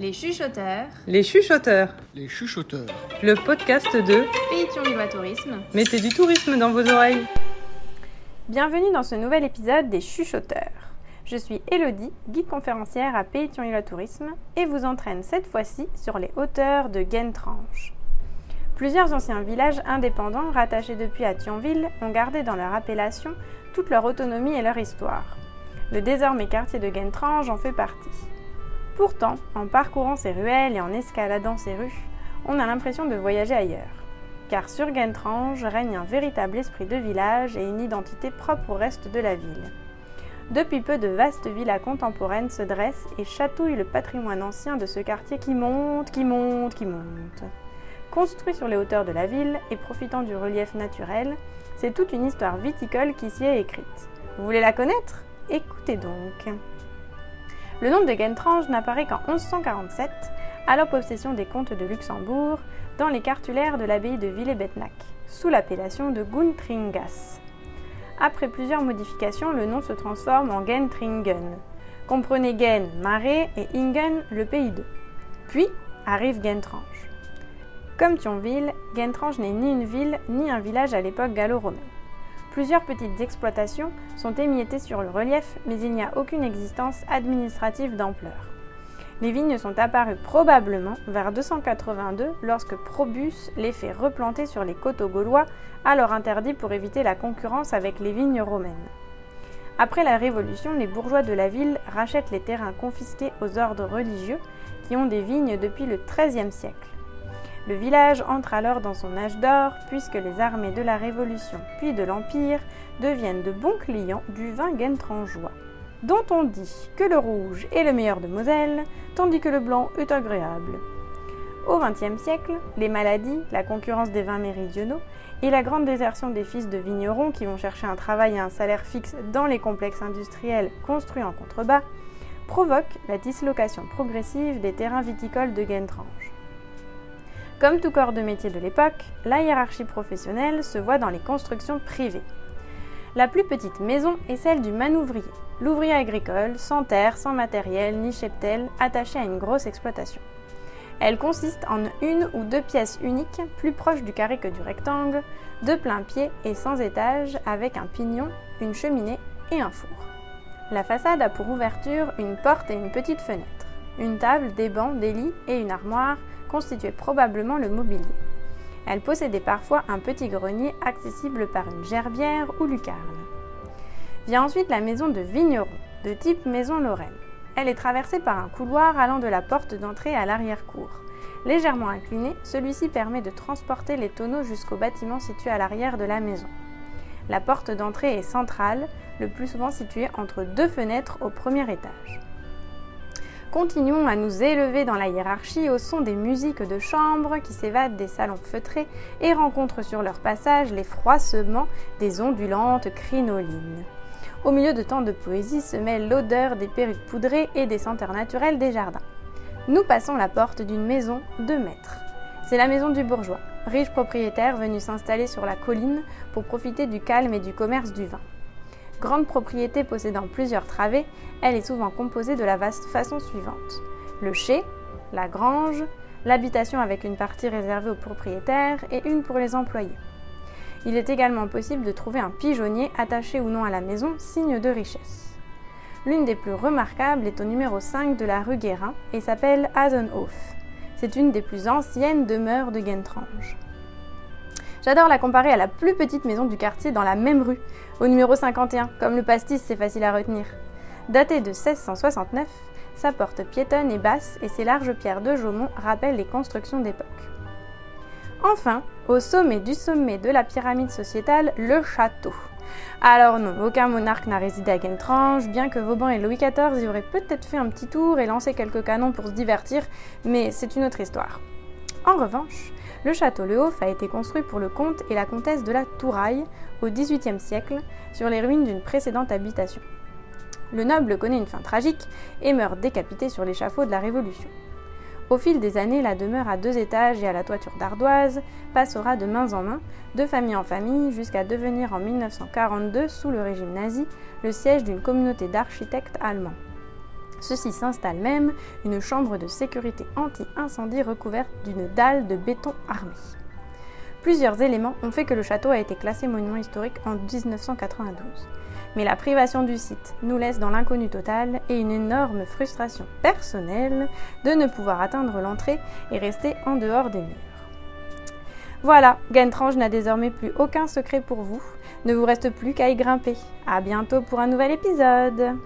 Les chuchoteurs, Les chuchoteurs, Les chuchoteurs. le podcast de Pays Thionvillois Tourisme. Mettez du tourisme dans vos oreilles. Bienvenue dans ce nouvel épisode des Chuchoteurs. Je suis Elodie, guide conférencière à Pays Thionville Tourisme et vous entraîne cette fois-ci sur les hauteurs de Guentrange. Plusieurs anciens villages indépendants rattachés depuis à Thionville ont gardé dans leur appellation toute leur autonomie et leur histoire. Le désormais quartier de Guentrange en fait partie. Pourtant, en parcourant ces ruelles et en escaladant ces rues, on a l'impression de voyager ailleurs car sur Guentrange règne un véritable esprit de village et une identité propre au reste de la ville. Depuis peu, de vastes villas contemporaines se dressent et chatouillent le patrimoine ancien de ce quartier qui monte, qui monte, qui monte. Construit sur les hauteurs de la ville et profitant du relief naturel, c'est toute une histoire viticole qui s'y est écrite. Vous voulez la connaître? Écoutez donc. Le nom de Guentrange n'apparaît qu'en 1147, à la possession des comtes de Luxembourg, dans les cartulaires de l'abbaye de Villers-Bethnach, sous l'appellation de Guntringas. Après plusieurs modifications, le nom se transforme en Gentringen. Comprenez Gen, marais, et Ingen, le pays d'eau. Puis arrive Guentrange. Comme Thionville, Guentrange n'est ni une ville ni un village à l'époque gallo-romaine. Plusieurs petites exploitations sont émiettées sur le relief, mais il n'y a aucune existence administrative d'ampleur. Les vignes sont apparues probablement vers 282 lorsque Probus les fait replanter sur les coteaux gaulois, alors interdits pour éviter la concurrence avec les vignes romaines. Après la Révolution, les bourgeois de la ville rachètent les terrains confisqués aux ordres religieux qui ont des vignes depuis le XIIIe siècle. Le village entre alors dans son âge d'or puisque les armées de la Révolution puis de l'Empire deviennent de bons clients du vin guentrangeois dont on dit que le rouge est le meilleur de Moselle, tandis que le blanc est agréable. Au XXe siècle, les maladies, la concurrence des vins méridionaux et la grande désertion des fils de vignerons qui vont chercher un travail et un salaire fixe dans les complexes industriels construits en contrebas provoquent la dislocation progressive des terrains viticoles de Guentrange. Comme tout corps de métier de l'époque, la hiérarchie professionnelle se voit dans les constructions privées. La plus petite maison est celle du manouvrier, l'ouvrier agricole, sans terre, sans matériel, ni cheptel, attaché à une grosse exploitation. Elle consiste en une ou deux pièces uniques, plus proches du carré que du rectangle, de plein pied et sans étage, avec un pignon, une cheminée et un four. La façade a pour ouverture une porte et une petite fenêtre. Une table, des bancs, des lits et une armoire constituaient probablement le mobilier. Elle possédait parfois un petit grenier accessible par une gerbière ou lucarne. Vient ensuite la maison de vigneron, de type maison Lorraine. Elle est traversée par un couloir allant de la porte d'entrée à l'arrière-cour. Légèrement incliné, celui-ci permet de transporter les tonneaux jusqu'au bâtiment situé à l'arrière de la maison. La porte d'entrée est centrale, le plus souvent située entre deux fenêtres au premier étage. Continuons à nous élever dans la hiérarchie au son des musiques de chambre qui s'évadent des salons feutrés et rencontrent sur leur passage les froissements des ondulantes crinolines. Au milieu de tant de poésie se mêle l'odeur des perruques poudrées et des senteurs naturelles des jardins. Nous passons la porte d'une maison de maître. C'est la maison du bourgeois, riche propriétaire venu s'installer sur la colline pour profiter du calme et du commerce du vin. Grande propriété possédant plusieurs travées, elle est souvent composée de la vaste façon suivante. Le chai, la grange, l'habitation avec une partie réservée aux propriétaires et une pour les employés. Il est également possible de trouver un pigeonnier attaché ou non à la maison, signe de richesse. L'une des plus remarquables est au numéro 5 de la rue Guérin et s'appelle Hasenhof. C'est une des plus anciennes demeures de Guentrange. J'adore la comparer à la plus petite maison du quartier dans la même rue, au numéro 51, comme le pastis c'est facile à retenir. Datée de 1669, sa porte piétonne et basse et ses larges pierres de Jaumont rappellent les constructions d'époque. Enfin, au sommet du sommet de la pyramide sociétale, le château. Alors non, aucun monarque n'a résidé à Guentrange, bien que Vauban et Louis XIV y auraient peut-être fait un petit tour et lancé quelques canons pour se divertir, mais c'est une autre histoire. En revanche, le château Le Hof a été construit pour le comte et la comtesse de la Touraille au XVIIIe siècle sur les ruines d'une précédente habitation. Le noble connaît une fin tragique et meurt décapité sur l'échafaud de la Révolution. Au fil des années, la demeure à deux étages et à la toiture d'ardoise passera de main en main, de famille en famille, jusqu'à devenir en 1942, sous le régime nazi, le siège d'une communauté d'architectes allemands. Ceci s'installe même une chambre de sécurité anti-incendie recouverte d'une dalle de béton armé. Plusieurs éléments ont fait que le château a été classé monument historique en 1992. Mais la privation du site nous laisse dans l'inconnu total et une énorme frustration personnelle de ne pouvoir atteindre l'entrée et rester en dehors des murs. Voilà, Gentrange n'a désormais plus aucun secret pour vous. Ne vous reste plus qu'à y grimper. À bientôt pour un nouvel épisode.